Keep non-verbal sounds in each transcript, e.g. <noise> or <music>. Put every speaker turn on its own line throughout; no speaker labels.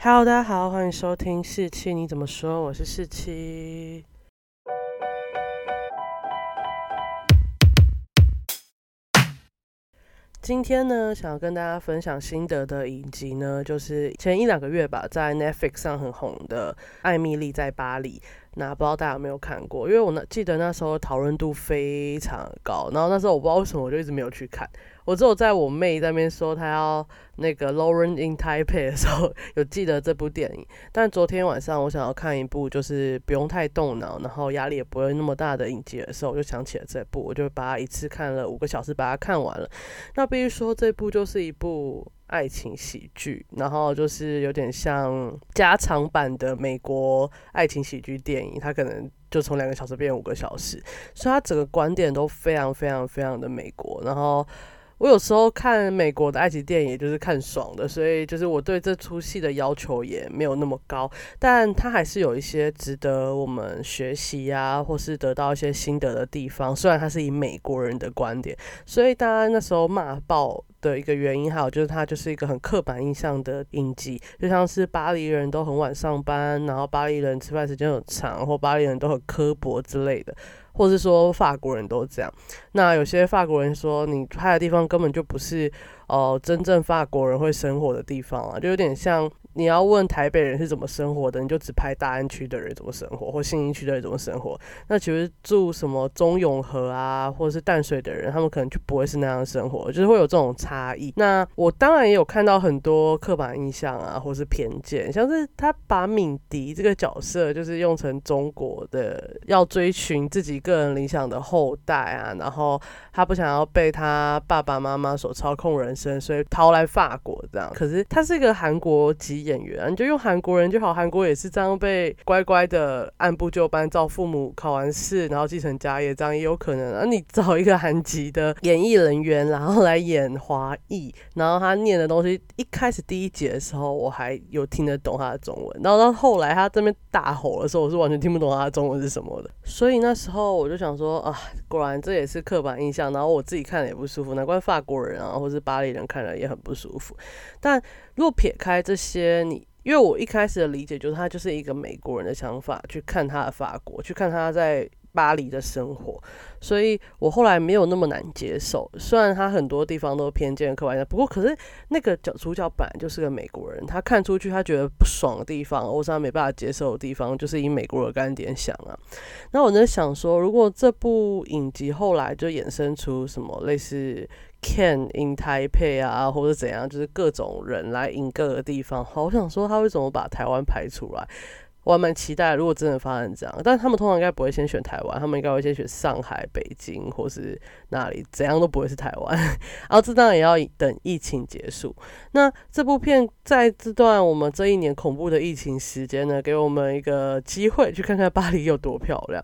Hello，大家好，欢迎收听四七，你怎么说？我是四七。今天呢，想要跟大家分享心得的影集呢，就是前一两个月吧，在 Netflix 上很红的《艾米丽在巴黎》。那不知道大家有没有看过？因为我那记得那时候讨论度非常高，然后那时候我不知道为什么我就一直没有去看。我只有在我妹那边说她要那个《Lauren in Taipei》的时候，有记得这部电影。但昨天晚上我想要看一部就是不用太动脑，然后压力也不会那么大的影集的时候，我就想起了这部，我就把它一次看了五个小时，把它看完了。那必须说，这部就是一部爱情喜剧，然后就是有点像加长版的美国爱情喜剧电影，它可能就从两个小时变五个小时，所以它整个观点都非常非常非常的美国，然后。我有时候看美国的爱情电影，就是看爽的，所以就是我对这出戏的要求也没有那么高，但它还是有一些值得我们学习啊，或是得到一些心得的地方。虽然它是以美国人的观点，所以大家那时候骂爆的一个原因，还有就是它就是一个很刻板印象的印记，就像是巴黎人都很晚上班，然后巴黎人吃饭时间很长，或巴黎人都很刻薄之类的。或是说法国人都这样，那有些法国人说你拍的地方根本就不是哦真正法国人会生活的地方啊，就有点像。你要问台北人是怎么生活的，你就只拍大安区的人怎么生活，或信义区的人怎么生活。那其实住什么中永和啊，或者是淡水的人，他们可能就不会是那样生活，就是会有这种差异。那我当然也有看到很多刻板印象啊，或是偏见，像是他把敏迪这个角色就是用成中国的要追寻自己个人理想的后代啊，然后他不想要被他爸爸妈妈所操控人生，所以逃来法国这样。可是他是一个韩国籍。演员，你就用韩国人就好，韩国也是这样被乖乖的按部就班照父母考完试，然后继承家业，这样也有可能。啊，你找一个韩籍的演艺人员，然后来演华裔，然后他念的东西，一开始第一节的时候我还有听得懂他的中文，然后到后来他这边大吼的时候，我是完全听不懂他的中文是什么的。所以那时候我就想说啊，果然这也是刻板印象，然后我自己看了也不舒服，难怪法国人啊，或是巴黎人看了也很不舒服。但如果撇开这些，你因为我一开始的理解就是他就是一个美国人的想法去看他的法国，去看他在巴黎的生活，所以我后来没有那么难接受。虽然他很多地方都偏见刻板不过可是那个角主角本来就是个美国人，他看出去他觉得不爽的地方，或是他没办法接受的地方，就是以美国的观点想啊。那我在想说，如果这部影集后来就衍生出什么类似。Can in Taipei 啊，或者怎样，就是各种人来 in 各个地方。好，我想说他为什么把台湾排出来？我还蛮期待，如果真的发生这样，但他们通常应该不会先选台湾，他们应该会先选上海、北京，或是哪里，怎样都不会是台湾。然 <laughs> 后这当然也要等疫情结束。那这部片在这段我们这一年恐怖的疫情时间呢，给我们一个机会去看看巴黎有多漂亮。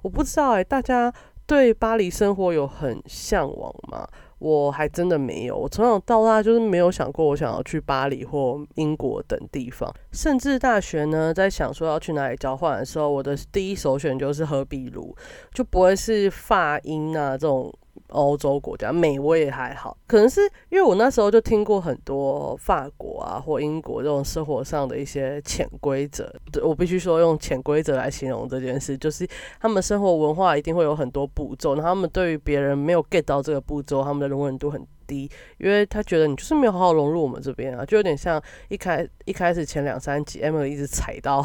我不知道哎，大家对巴黎生活有很向往吗？我还真的没有，我从小到大就是没有想过我想要去巴黎或英国等地方，甚至大学呢，在想说要去哪里交换的时候，我的第一首选就是荷比卢，就不会是法英啊这种。欧洲国家，美我也还好，可能是因为我那时候就听过很多法国啊或英国这种生活上的一些潜规则，我必须说用潜规则来形容这件事，就是他们生活文化一定会有很多步骤，那他们对于别人没有 get 到这个步骤，他们的容忍度很低，因为他觉得你就是没有好好融入我们这边啊，就有点像一开一开始前两三集，Emily 一直踩到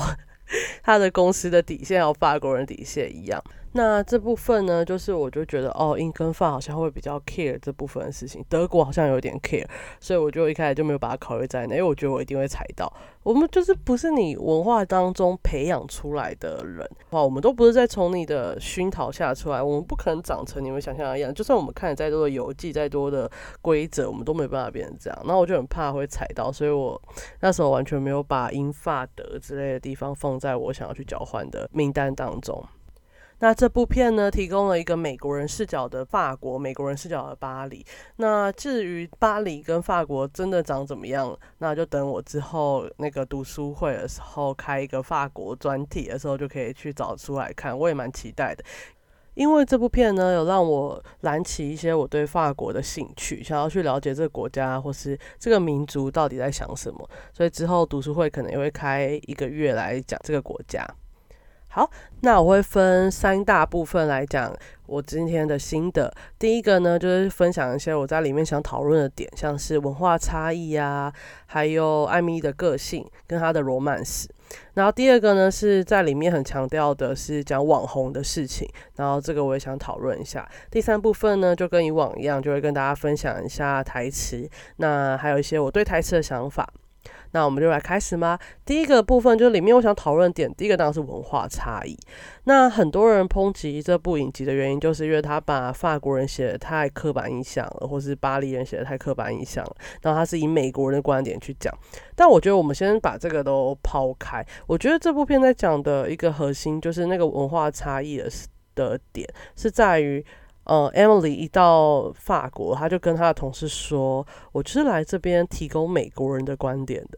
他的公司的底线，有法国人底线一样。那这部分呢，就是我就觉得哦，英跟法好像会比较 care 这部分的事情，德国好像有点 care，所以我就一开始就没有把它考虑在内，因为我觉得我一定会踩到。我们就是不是你文化当中培养出来的人，哇，我们都不是在从你的熏陶下出来，我们不可能长成你们想象的样。就算我们看了再多的游记、再多的规则，我们都没办法变成这样。那我就很怕会踩到，所以我那时候完全没有把英法德之类的地方放在我想要去交换的名单当中。那这部片呢，提供了一个美国人视角的法国，美国人视角的巴黎。那至于巴黎跟法国真的长怎么样，那就等我之后那个读书会的时候开一个法国专题的时候，就可以去找出来看。我也蛮期待的。因为这部片呢，有让我燃起一些我对法国的兴趣，想要去了解这个国家或是这个民族到底在想什么。所以之后读书会可能也会开一个月来讲这个国家。好，那我会分三大部分来讲我今天的心得。第一个呢，就是分享一些我在里面想讨论的点，像是文化差异啊，还有艾米的个性跟她的罗曼史。然后第二个呢，是在里面很强调的是讲网红的事情，然后这个我也想讨论一下。第三部分呢，就跟以往一样，就会跟大家分享一下台词，那还有一些我对台词的想法。那我们就来开始吗？第一个部分就是里面我想讨论点，第一个当然是文化差异。那很多人抨击这部影集的原因，就是因为他把法国人写的太刻板印象了，或是巴黎人写的太刻板印象了。然后他是以美国人的观点去讲。但我觉得我们先把这个都抛开。我觉得这部片在讲的一个核心，就是那个文化差异的的点，是在于，呃，Emily 一到法国，他就跟他的同事说：“我就是来这边提供美国人的观点的。”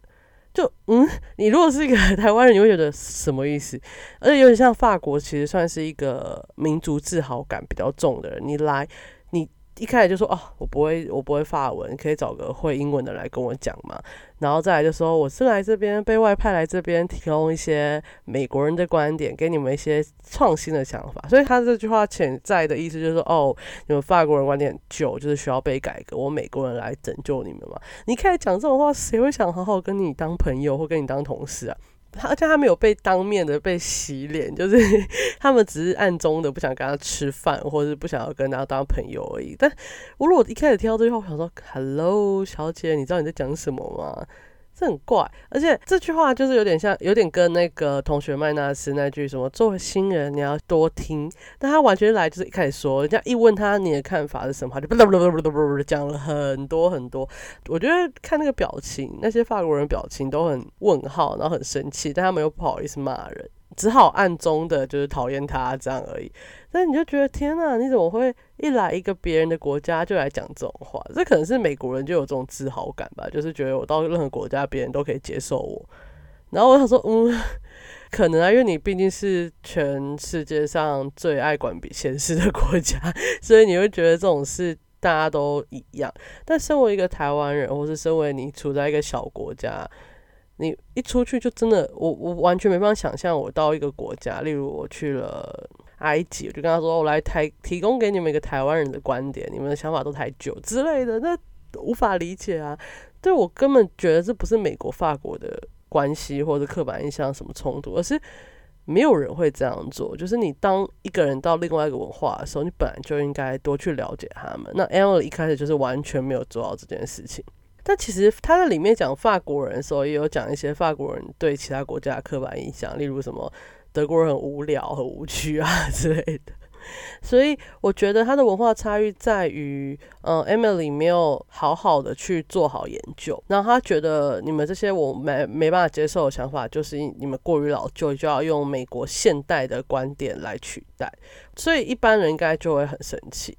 就嗯，你如果是一个 <laughs> 台湾人，你会觉得什么意思？而且有点像法国，其实算是一个民族自豪感比较重的人。你来，你。一开始就说哦，我不会，我不会法文，可以找个会英文的来跟我讲嘛。然后再来就说我是来这边被外派来这边提供一些美国人的观点，给你们一些创新的想法。所以他这句话潜在的意思就是说，哦，你们法国人观点旧，就是需要被改革，我美国人来拯救你们嘛。你开始讲这种话，谁会想好好跟你当朋友或跟你当同事啊？而且他没有被当面的被洗脸，就是 <laughs> 他们只是暗中的不想跟他吃饭，或者是不想要跟他当朋友而已。但我如果一开始听到这句话，我想说：“Hello，小姐，你知道你在讲什么吗？”这很怪，而且这句话就是有点像，有点跟那个同学麦纳斯那句什么“作为新人你要多听”，但他完全来就是一开始说，人家一问他你的看法是什么，他就不不不不不讲了很多很多。我觉得看那个表情，那些法国人表情都很问号，然后很生气，但他们又不好意思骂人。只好暗中的就是讨厌他这样而已，但你就觉得天哪，你怎么会一来一个别人的国家就来讲这种话？这可能是美国人就有这种自豪感吧，就是觉得我到任何国家，别人都可以接受我。然后我想说，嗯，可能啊，因为你毕竟是全世界上最爱管比闲事的国家，所以你会觉得这种事大家都一样。但身为一个台湾人，或是身为你处在一个小国家。你一出去就真的，我我完全没办法想象，我到一个国家，例如我去了埃及，我就跟他说，我来台提供给你们一个台湾人的观点，你们的想法都太久之类的，那无法理解啊。对我根本觉得这不是美国法国的关系或者刻板印象什么冲突，而是没有人会这样做。就是你当一个人到另外一个文化的时候，你本来就应该多去了解他们。那 Emily 一开始就是完全没有做到这件事情。但其实他在里面讲法国人的时候，也有讲一些法国人对其他国家的刻板印象，例如什么德国人很无聊、很无趣啊之类的。<laughs> 所以我觉得他的文化差异在于，嗯，Emily 没有好好的去做好研究，然后他觉得你们这些我没没办法接受的想法，就是你们过于老旧，就要用美国现代的观点来取代，所以一般人应该就会很生气。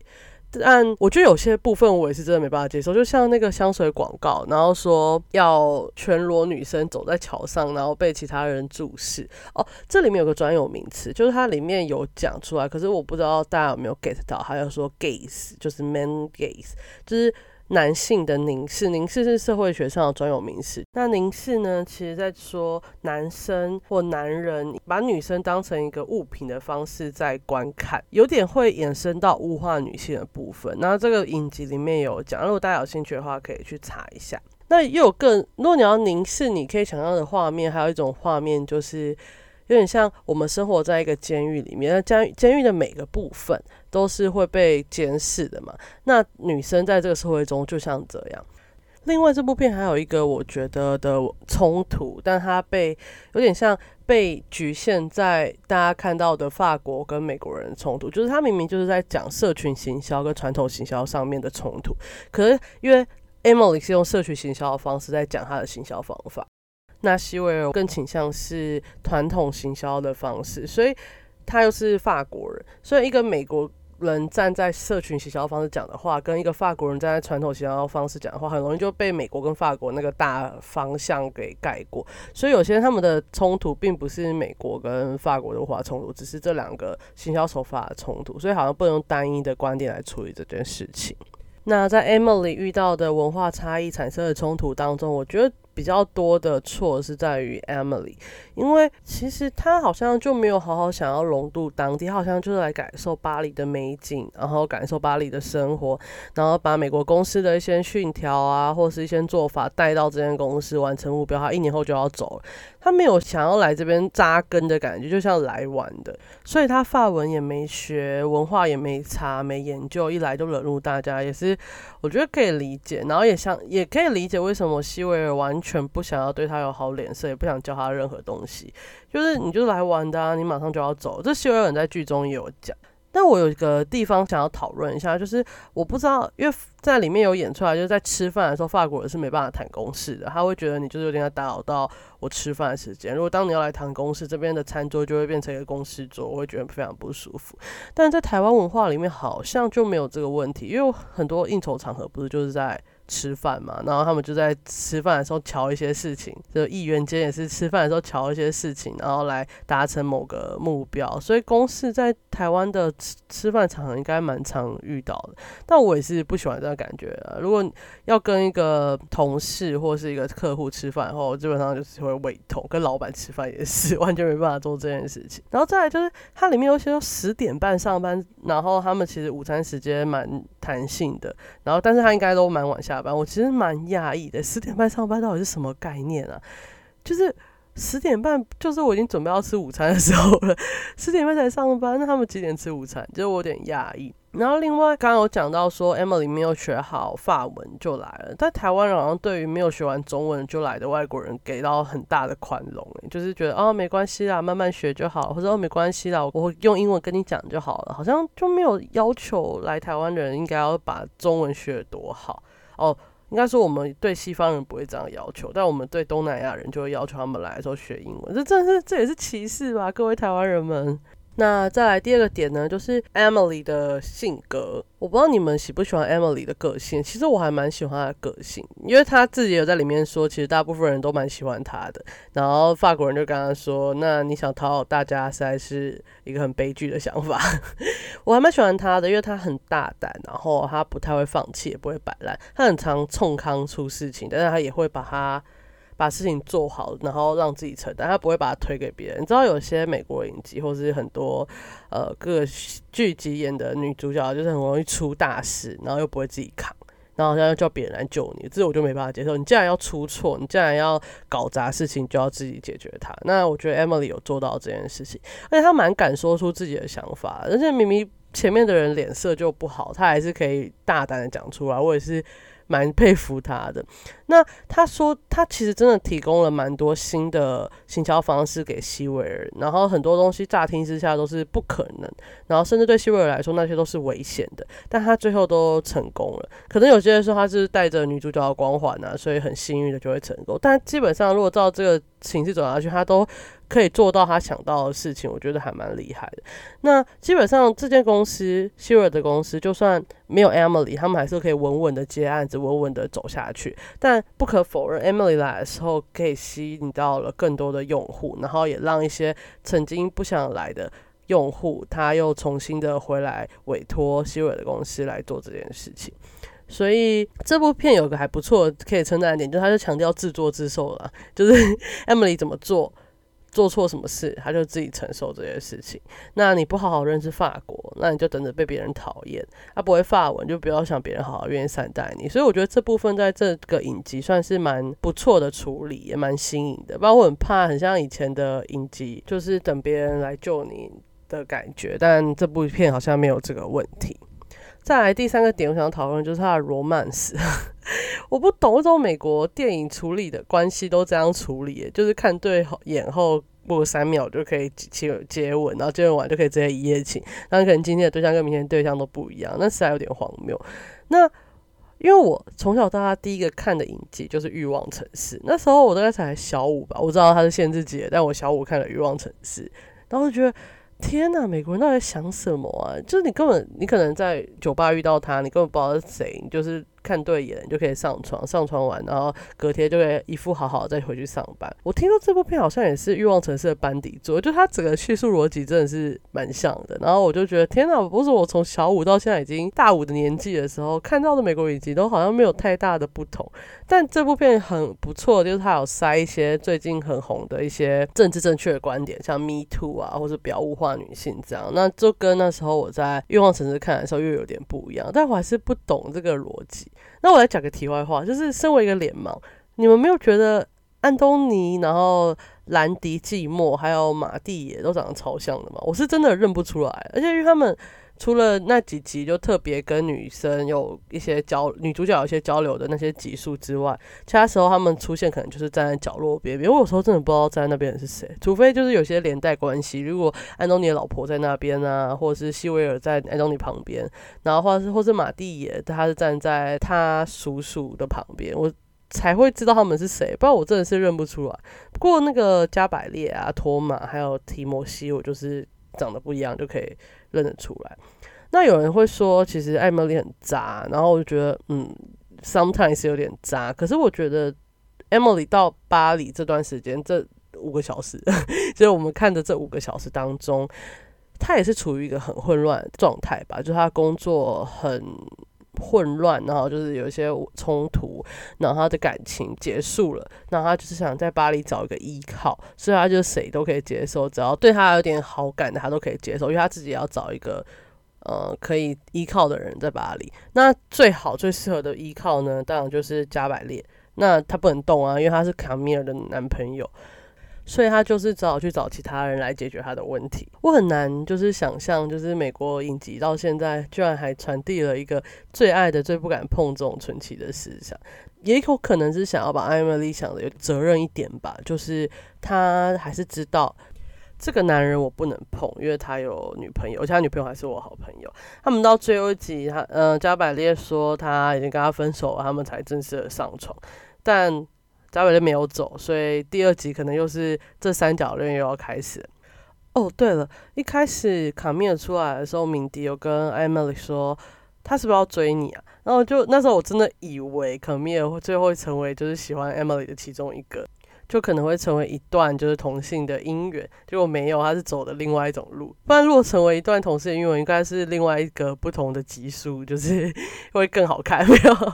但我觉得有些部分我也是真的没办法接受，就像那个香水广告，然后说要全裸女生走在桥上，然后被其他人注视。哦，这里面有个专有名词，就是它里面有讲出来，可是我不知道大家有没有 get 到，还有说 gaze，就是 man gaze，就是。男性的凝视，凝视是社会学上的专有名词。那凝视呢，其实在说男生或男人把女生当成一个物品的方式在观看，有点会衍生到物化女性的部分。那这个影集里面有讲，如果大家有兴趣的话，可以去查一下。那又有更，如果你要凝视，你可以想象的画面，还有一种画面就是。有点像我们生活在一个监狱里面，那监监狱的每个部分都是会被监视的嘛。那女生在这个社会中就像这样。另外，这部片还有一个我觉得的冲突，但它被有点像被局限在大家看到的法国跟美国人的冲突，就是它明明就是在讲社群行销跟传统行销上面的冲突，可是因为 Emily 是用社群行销的方式在讲他的行销方法。那西维尔更倾向是传统行销的方式，所以他又是法国人，所以一个美国人站在社群行销方式讲的话，跟一个法国人站在传统行销方式讲的话，很容易就被美国跟法国那个大方向给盖过。所以有些他们的冲突并不是美国跟法国的文化冲突，只是这两个行销手法的冲突。所以好像不能用单一的观点来处理这件事情。那在 Emily 遇到的文化差异产生的冲突当中，我觉得。比较多的错是在于 Emily，因为其实她好像就没有好好想要融入当地，好像就是来感受巴黎的美景，然后感受巴黎的生活，然后把美国公司的一些训条啊，或是一些做法带到这间公司完成目标，他一年后就要走了。他没有想要来这边扎根的感觉，就像来玩的，所以他法文也没学，文化也没查，没研究，一来就惹怒大家，也是我觉得可以理解。然后也想也可以理解为什么西维尔完全全不想要对他有好脸色，也不想教他任何东西，就是你就是来玩的啊，你马上就要走。这西维尔在剧中也有讲。但我有一个地方想要讨论一下，就是我不知道，因为在里面有演出来，就是在吃饭的时候，法国人是没办法谈公事的，他会觉得你就是有点打扰到我吃饭的时间。如果当你要来谈公事，这边的餐桌就会变成一个公事桌，我会觉得非常不舒服。但在台湾文化里面，好像就没有这个问题，因为很多应酬场合不是就是在。吃饭嘛，然后他们就在吃饭的时候瞧一些事情，就议员间也是吃饭的时候瞧一些事情，然后来达成某个目标。所以公事在台湾的吃吃饭场合应该蛮常遇到的，但我也是不喜欢这样感觉啊。如果要跟一个同事或是一个客户吃饭后，基本上就是会胃痛，跟老板吃饭也是完全没办法做这件事情。然后再来就是它里面有些十点半上班，然后他们其实午餐时间蛮弹性的，然后但是他应该都蛮晚下。我其实蛮讶异的，十点半上班到底是什么概念啊？就是十点半，就是我已经准备要吃午餐的时候了，十点半才上班，那他们几点吃午餐？就是我有点讶异。然后另外刚刚有讲到说，Emily 没有学好法文就来了，在台湾好像对于没有学完中文就来的外国人给到很大的宽容，就是觉得哦没关系啦，慢慢学就好，或者哦没关系啦，我用英文跟你讲就好了，好像就没有要求来台湾的人应该要把中文学多好。哦，应该说我们对西方人不会这样要求，但我们对东南亚人就会要求他们来的时候学英文，这真是这也是歧视吧，各位台湾人们。那再来第二个点呢，就是 Emily 的性格。我不知道你们喜不喜欢 Emily 的个性，其实我还蛮喜欢她的个性，因为她自己有在里面说，其实大部分人都蛮喜欢她的。然后法国人就跟她说：“那你想讨好大家，实在是一个很悲剧的想法。<laughs> ”我还蛮喜欢她的，因为她很大胆，然后她不太会放弃，也不会摆烂，她很常冲康出事情，但是她也会把她。把事情做好，然后让自己承担，他不会把它推给别人。你知道有些美国影集，或是很多呃各剧集演的女主角，就是很容易出大事，然后又不会自己扛，然后好像要叫别人来救你，这我就没办法接受。你既然要出错，你既然要搞砸事情，就要自己解决它。那我觉得 Emily 有做到这件事情，而且她蛮敢说出自己的想法，而且明明前面的人脸色就不好，她还是可以大胆的讲出来。我也是。蛮佩服他的。那他说，他其实真的提供了蛮多新的行销方式给西维尔，然后很多东西乍听之下都是不可能，然后甚至对西维尔来说那些都是危险的，但他最后都成功了。可能有些人说他是带着女主角的光环啊，所以很幸运的就会成功。但基本上如果照这个形式走下去，他都。可以做到他想到的事情，我觉得还蛮厉害的。那基本上这间公司希尔的公司，就算没有 Emily，他们还是可以稳稳的接案子，稳稳的走下去。但不可否认，Emily 来的时候可以吸引到了更多的用户，然后也让一些曾经不想来的用户，他又重新的回来委托希尔的公司来做这件事情。所以这部片有个还不错可以称赞的点，就是他就强调自作自受了，就是 <laughs> Emily 怎么做。做错什么事，他就自己承受这些事情。那你不好好认识法国，那你就等着被别人讨厌。他不会法文，就不要想别人好好愿意善待你。所以我觉得这部分在这个影集算是蛮不错的处理，也蛮新颖的。不然我很怕很像以前的影集，就是等别人来救你的感觉。但这部片好像没有这个问题。再来第三个点，我想讨论就是他的 romance。<laughs> 我不懂为什么美国电影处理的关系都这样处理，就是看对眼后过三秒就可以接接吻，然后接吻完就可以直接一夜情。那可能今天的对象跟明天的对象都不一样，那实在有点荒谬。那因为我从小到大第一个看的影集就是《欲望城市》，那时候我大概才小五吧，我知道它是限制级，但我小五看了《欲望城市》，然后觉得。天呐，美国人到底想什么啊？就是你根本你可能在酒吧遇到他，你根本不知道是谁，你就是看对眼就可以上床，上床完然后隔天就会一副好好再回去上班。我听说这部片好像也是欲望城市的班底做，就它整个叙述逻辑真的是蛮像的。然后我就觉得天呐，不是我从小五到现在已经大五的年纪的时候看到的美国影集都好像没有太大的不同。但这部片很不错，就是它有塞一些最近很红的一些政治正确的观点，像 Me Too 啊，或者表物化女性这样，那就跟那时候我在欲望城市看的时候又有点不一样。但我还是不懂这个逻辑。那我来讲个题外话，就是身为一个脸盲，你们没有觉得安东尼、然后兰迪、寂寞还有马蒂也都长得超像的吗？我是真的认不出来，而且因为他们。除了那几集就特别跟女生有一些交，女主角有一些交流的那些集数之外，其他时候他们出现可能就是站在角落边边。我有时候真的不知道站在那边的是谁，除非就是有些连带关系。如果安东尼的老婆在那边啊，或者是希维尔在安东尼旁边，然后或者是或是马蒂也他是站在他叔叔的旁边，我才会知道他们是谁。不然我真的是认不出来。不过那个加百列啊、托马还有提摩西，我就是长得不一样就可以。认得出来，那有人会说，其实艾米丽很渣，然后我就觉得，嗯，sometimes 有点渣。可是我觉得艾米丽到巴黎这段时间，这五个小时，<laughs> 就是我们看的这五个小时当中，她也是处于一个很混乱状态吧，就是她工作很混乱，然后就是有一些冲突，然后他的感情结束了，然后他就是想在巴黎找一个依靠，所以他就谁都可以接受，只要对他有点好感的，他都可以接受，因为他自己要找一个呃可以依靠的人在巴黎。那最好最适合的依靠呢，当然就是加百列。那他不能动啊，因为他是卡米尔的男朋友。所以他就是只好去找其他人来解决他的问题。我很难就是想象，就是美国影集到现在居然还传递了一个最爱的、最不敢碰这种纯奇的思想，也有可能是想要把艾米丽想的有责任一点吧。就是他还是知道这个男人我不能碰，因为他有女朋友，而且他女朋友还是我好朋友。他们到最后一集，他嗯加百列说他已经跟他分手了，他们才正式的上床，但。加百列没有走，所以第二集可能又是这三角恋又要开始。哦，对了，一开始卡米尔出来的时候，敏迪有跟艾米丽说他是不是要追你啊？然后就那时候我真的以为卡米尔会最后会成为就是喜欢艾米丽的其中一个，就可能会成为一段就是同性的姻缘。结果没有，他是走的另外一种路。不然如果成为一段同性的姻缘，应该是另外一个不同的集数，就是 <laughs> 会更好看，没有？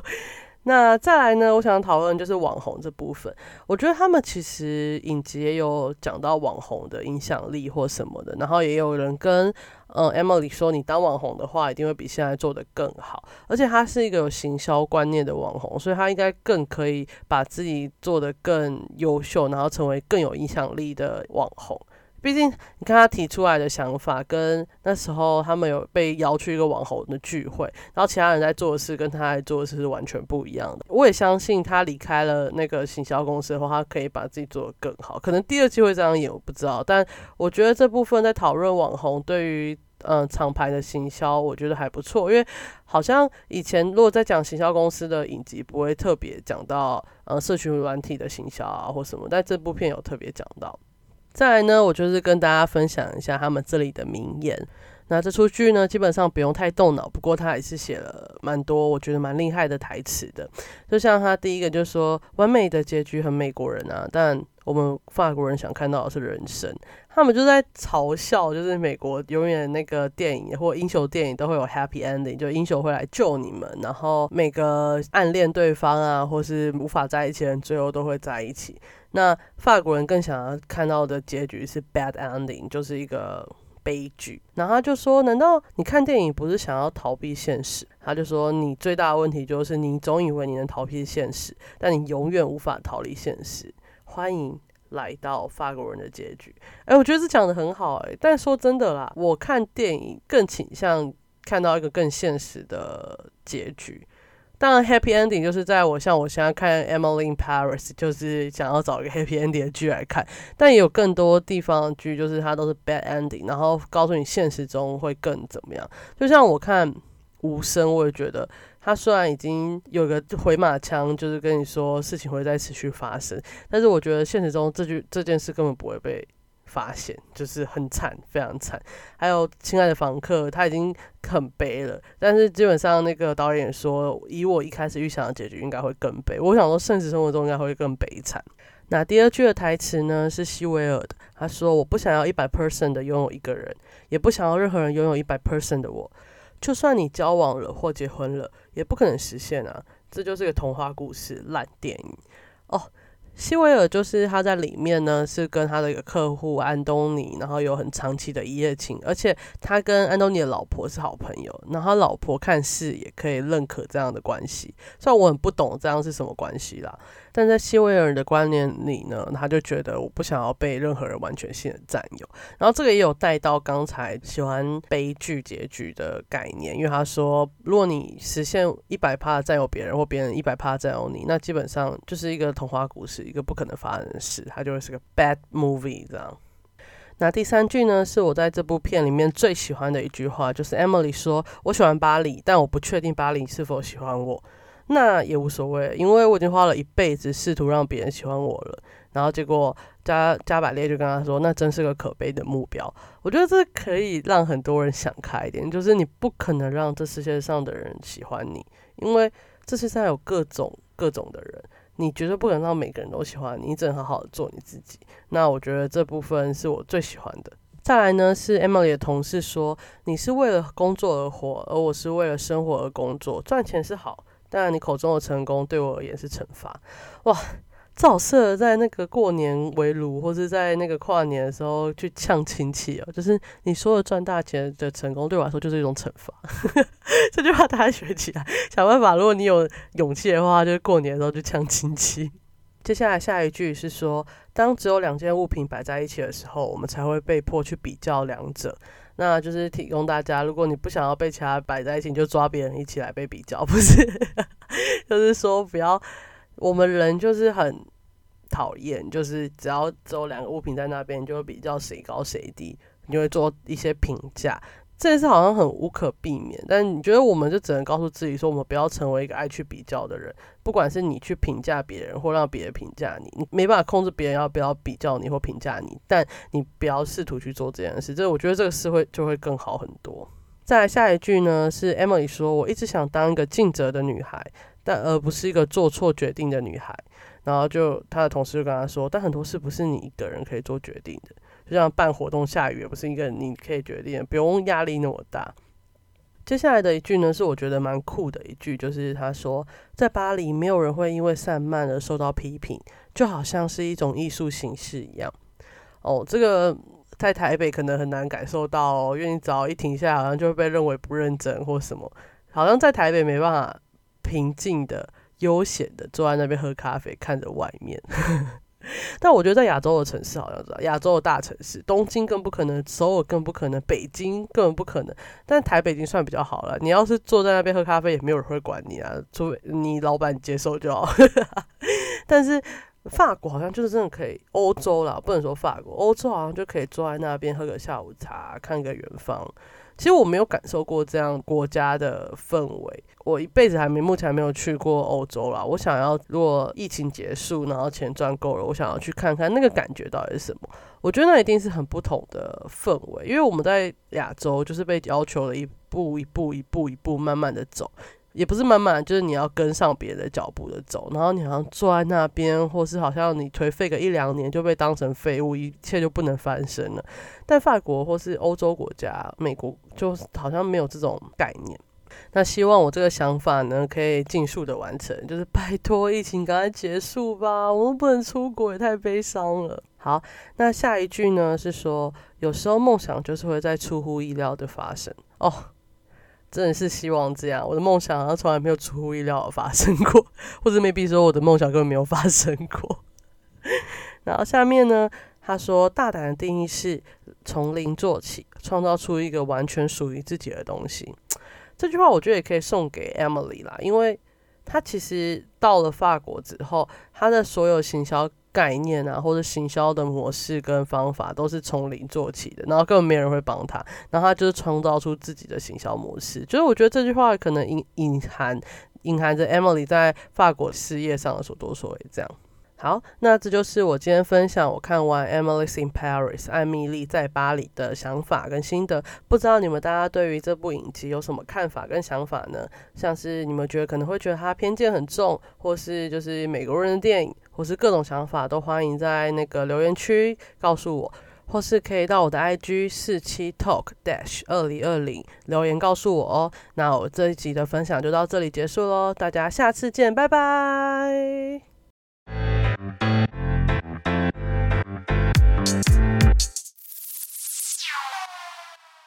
那再来呢？我想讨论就是网红这部分。我觉得他们其实影集也有讲到网红的影响力或什么的，然后也有人跟嗯 Emily 说，你当网红的话，一定会比现在做的更好。而且他是一个有行销观念的网红，所以他应该更可以把自己做得更优秀，然后成为更有影响力的网红。毕竟，你看他提出来的想法，跟那时候他们有被邀去一个网红的聚会，然后其他人在做的事跟他在做的事是完全不一样的。我也相信他离开了那个行销公司后，他可以把自己做得更好。可能第二季会这样演，我不知道。但我觉得这部分在讨论网红对于嗯厂牌的行销，我觉得还不错。因为好像以前如果在讲行销公司的影集，不会特别讲到呃社群软体的行销啊或什么，但这部片有特别讲到。再来呢，我就是跟大家分享一下他们这里的名言。那这出剧呢，基本上不用太动脑，不过他还是写了蛮多我觉得蛮厉害的台词的。就像他第一个就说：“完美的结局很美国人啊，但我们法国人想看到的是人生。”他们就在嘲笑，就是美国永远那个电影或英雄电影都会有 happy ending，就英雄会来救你们，然后每个暗恋对方啊，或是无法在一起的人，最后都会在一起。那法国人更想要看到的结局是 bad ending，就是一个悲剧。然后他就说：“难道你看电影不是想要逃避现实？”他就说：“你最大的问题就是你总以为你能逃避现实，但你永远无法逃离现实。”欢迎来到法国人的结局。哎，我觉得这讲的很好哎。但说真的啦，我看电影更倾向看到一个更现实的结局。当然，happy ending 就是在我像我现在看《Emily in Paris》，就是想要找一个 happy ending 的剧来看。但也有更多地方的剧，就是它都是 bad ending，然后告诉你现实中会更怎么样。就像我看《无声》，我也觉得它虽然已经有个回马枪，就是跟你说事情会再持续发生，但是我觉得现实中这句这件事根本不会被发现，就是很惨，非常惨。还有《亲爱的房客》，他已经很悲了，但是基本上那个导演说，以我一开始预想的结局，应该会更悲。我想说，现实生活中应该会更悲惨。那第二句的台词呢，是希维尔的，他说：“我不想要一百 percent 的拥有一个人，也不想要任何人拥有一百 percent 的我。就算你交往了或结婚了，也不可能实现啊！这就是个童话故事，烂电影哦。”希维尔就是他在里面呢，是跟他的一个客户安东尼，然后有很长期的一夜情，而且他跟安东尼的老婆是好朋友，然后他老婆看似也可以认可这样的关系，虽然我很不懂这样是什么关系啦。但在希维尔的观念里呢，他就觉得我不想要被任何人完全性的占有。然后这个也有带到刚才喜欢悲剧结局的概念，因为他说，如果你实现一百趴占有别人，或别人一百趴占有你，那基本上就是一个童话故事，一个不可能发生的事，它就会是个 bad movie 这样。那第三句呢，是我在这部片里面最喜欢的一句话，就是 Emily 说：“我喜欢巴黎，但我不确定巴黎是否喜欢我。”那也无所谓，因为我已经花了一辈子试图让别人喜欢我了，然后结果加加百列就跟他说，那真是个可悲的目标。我觉得这可以让很多人想开一点，就是你不可能让这世界上的人喜欢你，因为这世界上有各种各种的人，你绝对不可能让每个人都喜欢你，你只能好好的做你自己。那我觉得这部分是我最喜欢的。再来呢，是 Emily 的同事说，你是为了工作而活，而我是为了生活而工作，赚钱是好。当然，你口中的成功对我而言是惩罚。哇，这好适合在那个过年围炉，或是在那个跨年的时候去呛亲戚哦。就是你说的赚大钱的成功，对我来说就是一种惩罚。<laughs> 这句话大家学起来，想办法。如果你有勇气的话，就是过年的时候去呛亲戚。接下来下一句是说，当只有两件物品摆在一起的时候，我们才会被迫去比较两者。那就是提供大家，如果你不想要被其他摆在一起，就抓别人一起来被比较，不是？<laughs> 就是说不要，我们人就是很讨厌，就是只要只有两个物品在那边，就会比较谁高谁低，你就会做一些评价。这件事好像很无可避免，但你觉得我们就只能告诉自己说，我们不要成为一个爱去比较的人。不管是你去评价别人，或让别人评价你，你没办法控制别人要不要比较你或评价你，但你不要试图去做这件事。这我觉得这个事会就会更好很多。再来下一句呢，是 Emily 说：“我一直想当一个尽责的女孩，但而不是一个做错决定的女孩。”然后就他的同事就跟他说：“但很多事不是你一个人可以做决定的。”就像办活动下雨也不是一个你可以决定，不用压力那么大。接下来的一句呢，是我觉得蛮酷的一句，就是他说，在巴黎没有人会因为散漫而受到批评，就好像是一种艺术形式一样。哦，这个在台北可能很难感受到，哦，因为你只要一停下来，好像就会被认为不认真或什么，好像在台北没办法平静的、悠闲的坐在那边喝咖啡，看着外面。但我觉得在亚洲的城市好像知道，亚洲的大城市，东京更不可能，首尔更不可能，北京根本不可能。但台北已经算比较好了。你要是坐在那边喝咖啡，也没有人会管你啊，除非你老板接受就好。<laughs> 但是法国好像就是真的可以，欧洲啦，不能说法国，欧洲好像就可以坐在那边喝个下午茶，看个远方。其实我没有感受过这样国家的氛围，我一辈子还没目前还没有去过欧洲啦。我想要，如果疫情结束，然后钱赚够了，我想要去看看那个感觉到底是什么。我觉得那一定是很不同的氛围，因为我们在亚洲就是被要求了一步一步、一步一步慢慢的走。也不是慢慢，就是你要跟上别人的脚步的走，然后你好像坐在那边，或是好像你颓废个一两年就被当成废物，一切就不能翻身了。但法国或是欧洲国家，美国就好像没有这种概念。那希望我这个想法呢，可以尽速的完成，就是拜托疫情赶快结束吧，我们不能出国，也太悲伤了。好，那下一句呢是说，有时候梦想就是会在出乎意料的发生哦。真的是希望这样，我的梦想好像从来没有出乎意料的发生过，<laughs> 或者 maybe 说我的梦想根本没有发生过。<laughs> 然后下面呢，他说大胆的定义是从零做起，创造出一个完全属于自己的东西。<tsk> 这句话我觉得也可以送给 Emily 啦，因为他其实到了法国之后，他的所有行销。概念啊，或者行销的模式跟方法都是从零做起的，然后根本没人会帮他，然后他就是创造出自己的行销模式。就是我觉得这句话可能隐隐含隐含着 Emily 在法国事业上的所作所为。这样，好，那这就是我今天分享我看完《Emily in Paris》艾米丽在巴黎的想法跟心得。不知道你们大家对于这部影集有什么看法跟想法呢？像是你们觉得可能会觉得它偏见很重，或是就是美国人的电影，或是各种想法，都欢迎在那个留言区告诉我，或是可以到我的 IG 四七 Talk Dash 二零二零留言告诉我哦。那我这一集的分享就到这里结束喽，大家下次见，拜拜。